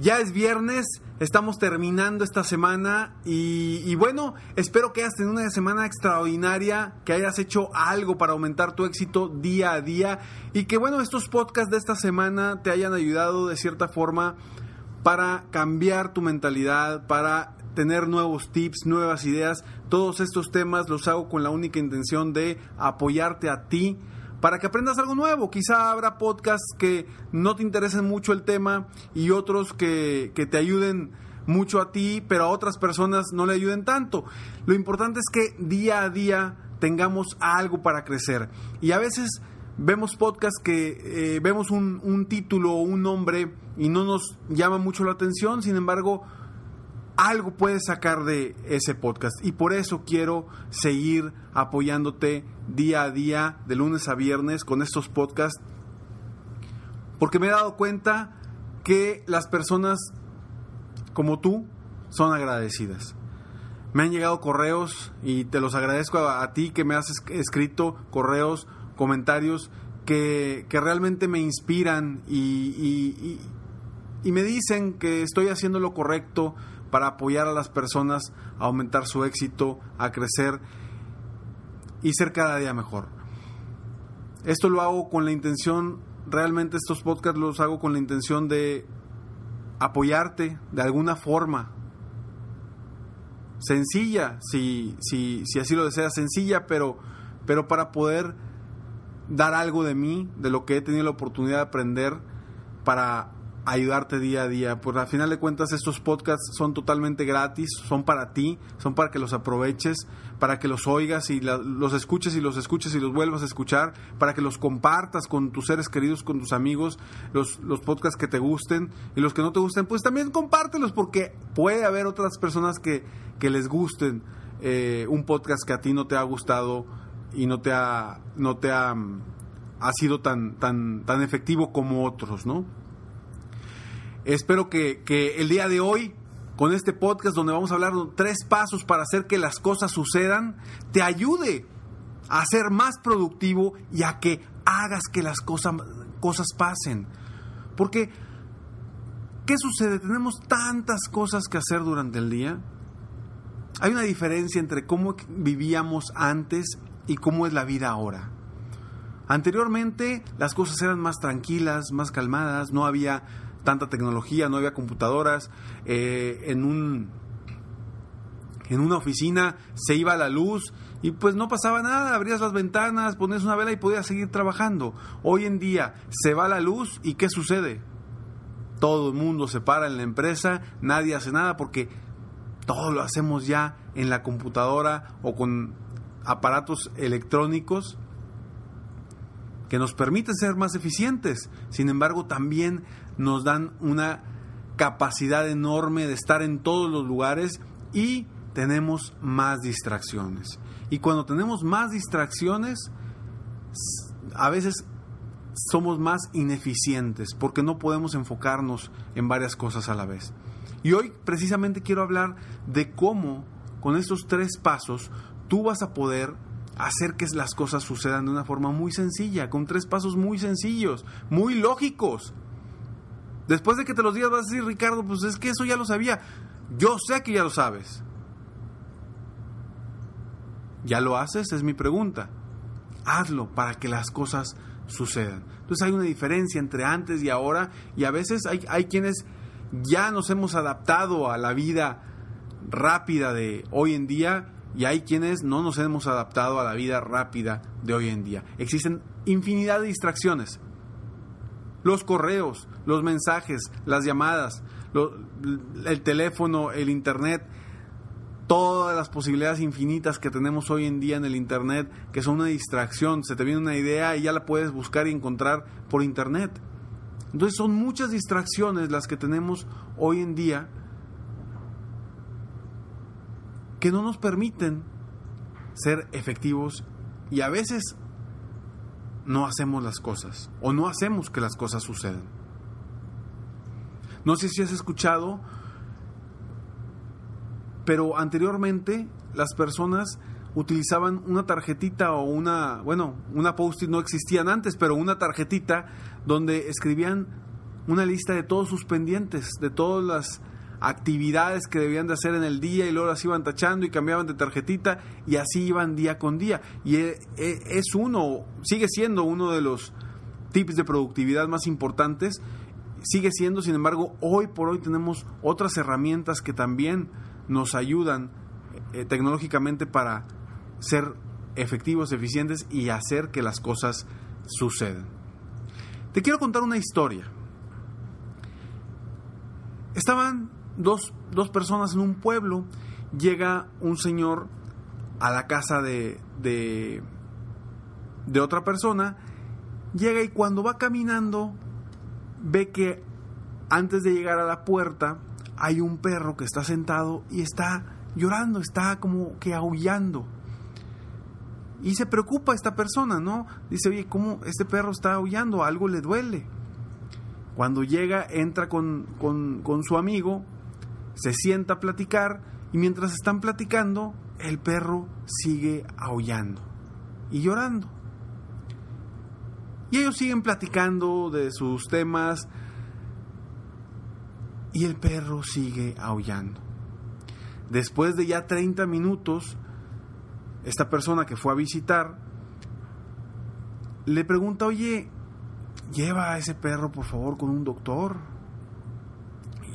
Ya es viernes, estamos terminando esta semana y, bueno, espero que hayas tenido una semana extraordinaria, que hayas hecho algo para aumentar tu éxito día a día y que bueno, estos podcasts de esta semana te hayan ayudado de cierta forma para cambiar tu mentalidad, para tener nuevos tips, nuevas ideas. Todos estos temas los hago con la única intención de apoyarte a ti para que aprendas algo nuevo. Quizá habrá podcasts que no te interesen mucho el tema y otros que, que, te ayuden mucho a ti, pero a otras personas no le ayuden tanto. Lo importante es que día a día tengamos algo para crecer. Y a veces vemos podcasts que eh, vemos un, un título o un nombre y no nos llama mucho la atención, sin embargo, algo puedes sacar de ese podcast. Y por eso quiero seguir apoyándote día a día, de lunes a viernes, con estos podcasts. Porque me he dado cuenta que las personas como tú son agradecidas. Me han llegado correos y te los agradezco a, ti que me has escrito correos, comentarios que, que realmente me inspiran y, y me dicen que estoy haciendo lo correcto, para apoyar a las personas a aumentar su éxito, a crecer y ser cada día mejor. Esto lo hago con la intención, realmente estos podcasts los hago con la intención de apoyarte de alguna forma. Sencilla, si, si, si así lo deseas, sencilla, pero, pero para poder dar algo de mí, de lo que he tenido la oportunidad de aprender, para ayudarte día a día. Pues al final de cuentas estos podcasts son totalmente gratis, son para ti, son para que los aproveches, para que los oigas y los escuches y los escuches y los vuelvas a escuchar, para que los compartas con tus seres queridos, con tus amigos, los, los podcasts que te gusten y los que no te gusten, pues también compártelos porque puede haber otras personas que, que les gusten eh, un podcast que a ti no te ha gustado y no te ha, no te ha, ha sido tan, tan, tan efectivo como otros, ¿no? Espero que, que, el día de hoy, con este podcast donde vamos a hablar de tres pasos para hacer que las cosas sucedan, te ayude a ser más productivo y a que hagas que las cosas, cosas pasen. Porque, ¿qué sucede? Tenemos tantas cosas que hacer durante el día. Hay una diferencia entre cómo vivíamos antes y cómo es la vida ahora. Anteriormente las cosas eran más tranquilas, más calmadas, no había tanta tecnología, no había computadoras, eh, en un en una oficina se iba la luz y pues no pasaba nada, abrías las ventanas, ponías una vela y podías seguir trabajando. Hoy en día se va la luz y ¿qué sucede? Todo el mundo se para en la empresa, nadie hace nada porque todo lo hacemos ya en la computadora o con aparatos electrónicos que nos permiten ser más eficientes. Sin embargo, también nos dan una capacidad enorme de estar en todos los lugares y tenemos más distracciones. Y cuando tenemos más distracciones, a veces somos más ineficientes porque no podemos enfocarnos en varias cosas a la vez. Y hoy precisamente quiero hablar de cómo con estos tres pasos tú vas a poder hacer que las cosas sucedan de una forma muy sencilla, con tres pasos muy sencillos, muy lógicos. Después de que te los digas vas a decir, Ricardo, pues es que eso ya lo sabía. Yo sé que ya lo sabes. ¿Ya lo haces? Es mi pregunta. Hazlo para que las cosas sucedan. Entonces hay una diferencia entre antes y ahora y a veces hay, hay quienes ya nos hemos adaptado a la vida rápida de hoy en día y hay quienes no nos hemos adaptado a la vida rápida de hoy en día. Existen infinidad de distracciones. Los correos, los mensajes, las llamadas, el teléfono, el internet, todas las posibilidades infinitas que tenemos hoy en día en el internet, que son una distracción. Se te viene una idea y ya la puedes buscar y encontrar por internet. Entonces son muchas distracciones las que tenemos hoy en día que no nos permiten ser efectivos y a veces no hacemos las cosas o no hacemos que las cosas sucedan. No sé si has escuchado, pero anteriormente las personas utilizaban una tarjetita o una, bueno, una post-it no existían antes, pero una tarjetita donde escribían una lista de todos sus pendientes, de todas las actividades que debían de hacer en el día y luego las iban tachando y cambiaban de tarjetita y así iban día con día. Y e, e, es uno, sigue siendo uno de los tips de productividad más importantes. Sigue siendo, sin embargo, hoy por hoy tenemos otras herramientas que también nos ayudan eh, tecnológicamente para ser efectivos, eficientes y hacer que las cosas sucedan. Te quiero contar una historia. Estaban dos, personas en un pueblo, llega un señor a la casa de, de, de otra persona, llega y cuando va caminando ve que antes de llegar a la puerta hay un perro que está sentado y está llorando, está como que aullando. Y se preocupa esta persona, ¿no? Dice, oye, ¿cómo este perro está aullando? Algo le duele. Cuando llega, entra con, con su amigo se sienta a platicar y mientras están platicando, el perro sigue aullando y llorando. Y ellos siguen platicando de sus temas y el perro sigue aullando. Después de ya 30 minutos, esta persona que fue a visitar le pregunta, oye, lleva a ese perro por favor con un doctor.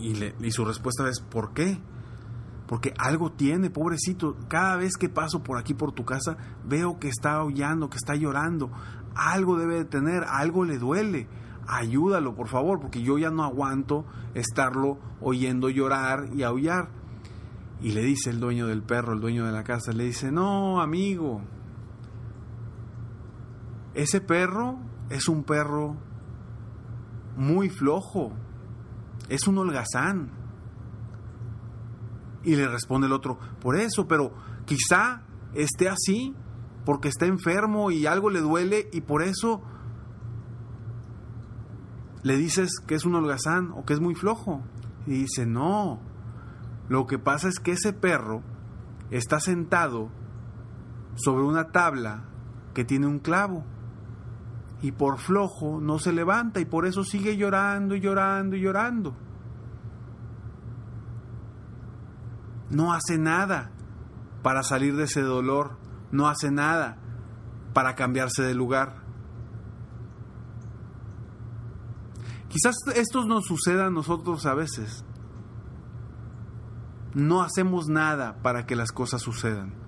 Y, su respuesta es, ¿por qué? Porque algo tiene, pobrecito. Cada vez que paso por aquí, por tu casa, veo que está aullando, que está llorando. Algo debe de tener, algo le duele. Ayúdalo, por favor, porque yo ya no aguanto estarlo oyendo llorar y aullar. Y le dice el dueño del perro, el dueño de la casa, le dice, no, amigo, ese perro es un perro muy flojo, es un holgazán. Y le responde el otro, por eso, pero quizá esté así porque está enfermo y algo le duele y por eso le dices que es un holgazán o que es muy flojo. Y dice, no, lo que pasa es que ese perro está sentado sobre una tabla que tiene un clavo y por flojo no se levanta y por eso sigue llorando y llorando y llorando. No hace nada para salir de ese dolor, no hace nada para cambiarse de lugar. Quizás esto nos suceda a nosotros a veces. No hacemos nada para que las cosas sucedan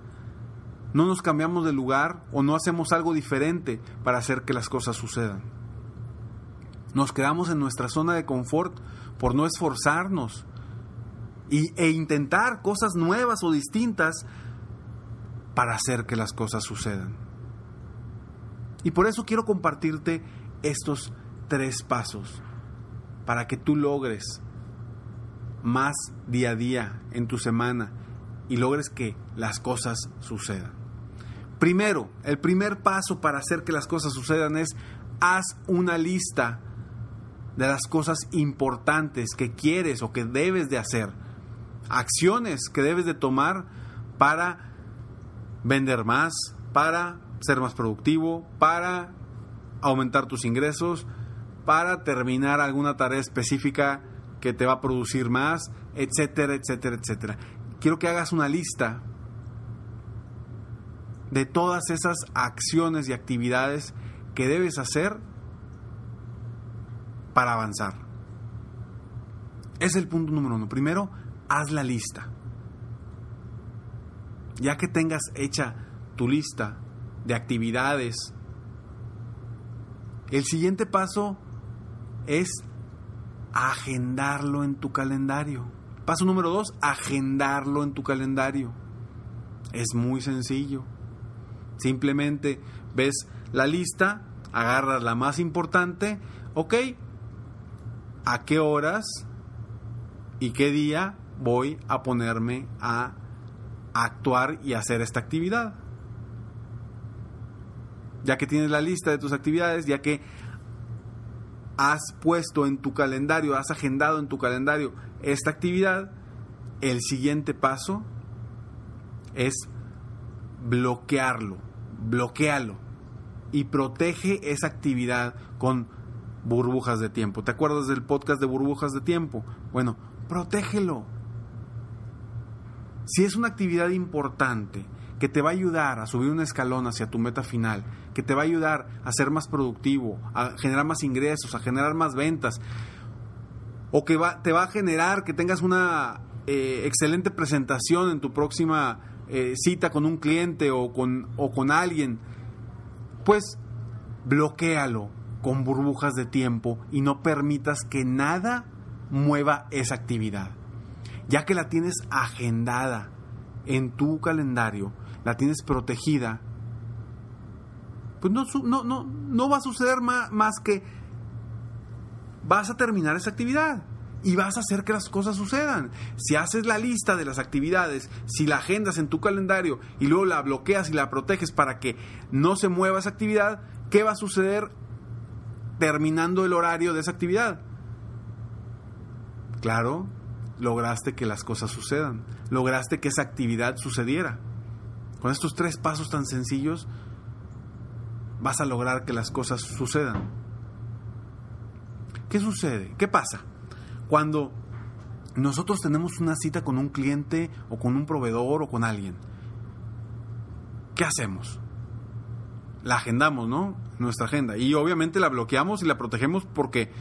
no nos cambiamos de lugar o no hacemos algo diferente para hacer que las cosas sucedan. Nos quedamos en nuestra zona de confort por no esforzarnos e intentar cosas nuevas o distintas para hacer que las cosas sucedan. Y por eso quiero compartirte estos tres pasos para que tú logres más día a día en tu semana y logres que las cosas sucedan. Primero, el primer paso para hacer que las cosas sucedan es haz una lista de las cosas importantes que quieres o que debes de hacer. Acciones que debes de tomar para vender más, para ser más productivo, para aumentar tus ingresos, para terminar alguna tarea específica que te va a producir más, etcétera, etcétera, etcétera. Quiero que hagas una lista de todas esas acciones y actividades que debes hacer para avanzar. Es el punto número uno. Primero, haz la lista. Ya que tengas hecha tu lista de actividades, el siguiente paso es agendarlo en tu calendario. Paso número dos, agendarlo en tu calendario. Es muy sencillo. Simplemente ves la lista, agarras la más importante, ok, ¿a qué horas y qué día voy a ponerme a actuar y hacer esta actividad? Ya que tienes la lista de tus actividades, ya que has puesto en tu calendario, has agendado en tu calendario esta actividad, el siguiente paso es bloquearlo, bloquealo y protege esa actividad con burbujas de tiempo. ¿Te acuerdas del podcast de burbujas de tiempo? Bueno, protégelo. Si es una actividad importante que te va a ayudar a subir un escalón hacia tu meta final, que te va a ayudar a ser más productivo, a generar más ingresos, a generar más ventas, o que va, te va a generar que tengas una eh, excelente presentación en tu próxima eh, cita con un cliente o con, o con alguien, pues bloquealo con burbujas de tiempo y no permitas que nada mueva esa actividad. Ya que la tienes agendada en tu calendario, la tienes protegida, pues no, no, no, no va a suceder más, más que vas a terminar esa actividad y vas a hacer que las cosas sucedan. Si haces la lista de las actividades, si la agendas en tu calendario y luego la bloqueas y la proteges para que no se mueva esa actividad, ¿qué va a suceder terminando el horario de esa actividad? Claro, lograste que las cosas sucedan, lograste que esa actividad sucediera. Con estos tres pasos tan sencillos vas a lograr que las cosas sucedan. ¿Qué sucede? ¿Qué pasa? Cuando nosotros tenemos una cita con un cliente o con un proveedor o con alguien, ¿qué hacemos? La agendamos, ¿no? Nuestra agenda. Y obviamente la bloqueamos y la protegemos porque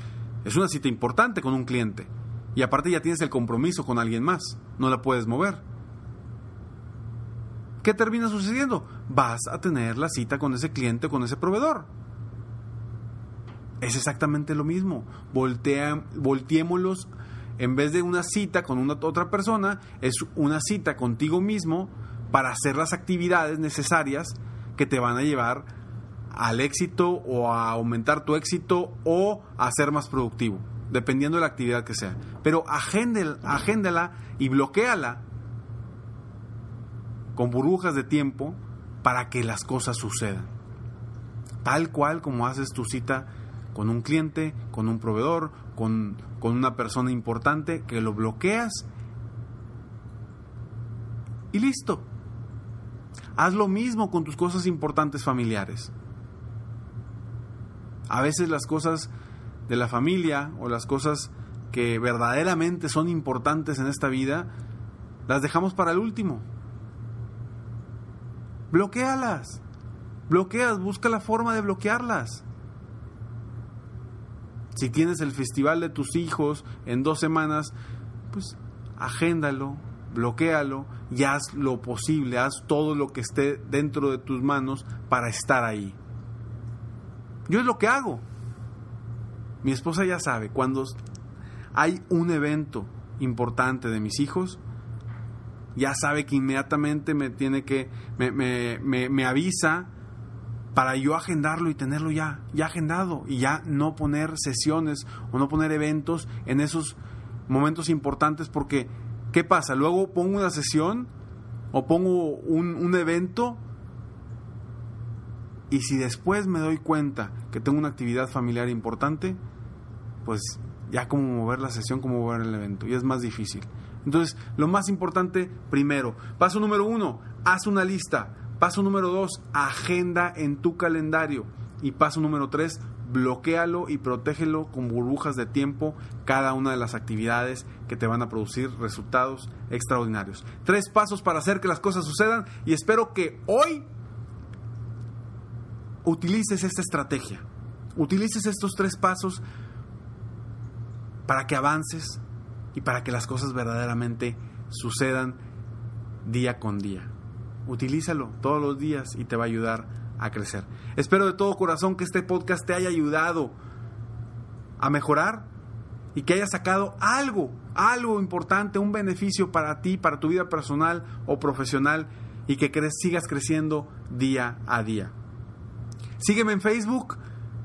es una cita importante con un cliente. Y aparte ya tienes el compromiso con alguien más. No la puedes mover. ¿Qué termina sucediendo? Vas a tener la cita con ese cliente o con ese proveedor. Es exactamente lo mismo. Voltea, volteémoslos. En vez de una cita con una otra persona, es una cita contigo mismo para hacer las actividades necesarias que te van a llevar al éxito o a aumentar tu éxito o a ser más productivo, dependiendo de la actividad que sea. Pero agéndela y bloqueala con burbujas de tiempo para que las cosas sucedan. Tal cual como haces tu cita con un cliente, con un proveedor, con, con una persona importante, que lo bloqueas y listo. Haz lo mismo con tus cosas importantes familiares. A veces las cosas de la familia o las cosas que verdaderamente son importantes en esta vida, las dejamos para el último. Bloquealas. Bloqueas, busca la forma de bloquearlas. Si tienes el festival de tus hijos en dos semanas, pues agéndalo, bloquealo y haz lo posible, haz todo lo que esté dentro de tus manos para estar ahí. Yo es lo que hago. Mi esposa ya sabe, cuando hay un evento importante de mis hijos, ya sabe que inmediatamente me tiene que, me, me, me, me avisa para yo agendarlo y tenerlo ya, ya agendado y ya no poner sesiones o no poner eventos en esos momentos importantes porque, ¿qué pasa? Luego pongo una sesión o pongo un, un evento y si después me doy cuenta que tengo una actividad familiar importante, pues ya como mover la sesión, como mover el evento. Y es más difícil. Entonces, lo más importante, primero, paso número uno, haz una lista. Paso número dos, agenda en tu calendario. Y paso número tres, bloquealo y protégelo con burbujas de tiempo cada una de las actividades que te van a producir resultados extraordinarios. Tres pasos para hacer que las cosas sucedan y espero que hoy utilices esta estrategia. Utilices estos tres pasos para que avances y para que las cosas verdaderamente sucedan día con día. Utilízalo todos los días y te va a ayudar a crecer. Espero de todo corazón que este podcast te haya ayudado a mejorar y que hayas sacado algo, algo importante, un beneficio para ti, para tu vida personal o profesional y que sigas creciendo día a día. Sígueme en Facebook,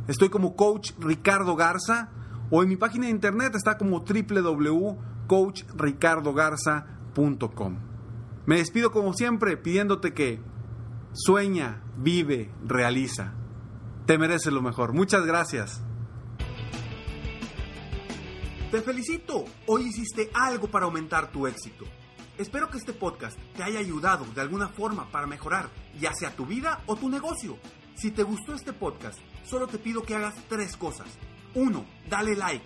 estoy como Coach Ricardo Garza o en mi página de internet está como www.coachricardogarza.com. Me despido como siempre pidiéndote que Sueña, vive, realiza. Te mereces lo mejor. Muchas gracias. Te felicito. Hoy hiciste algo para aumentar tu éxito. Espero que este podcast te haya ayudado de alguna forma para mejorar, ya sea tu vida o tu negocio. Si te gustó este podcast, solo te pido que hagas tres cosas. Uno, Dale like.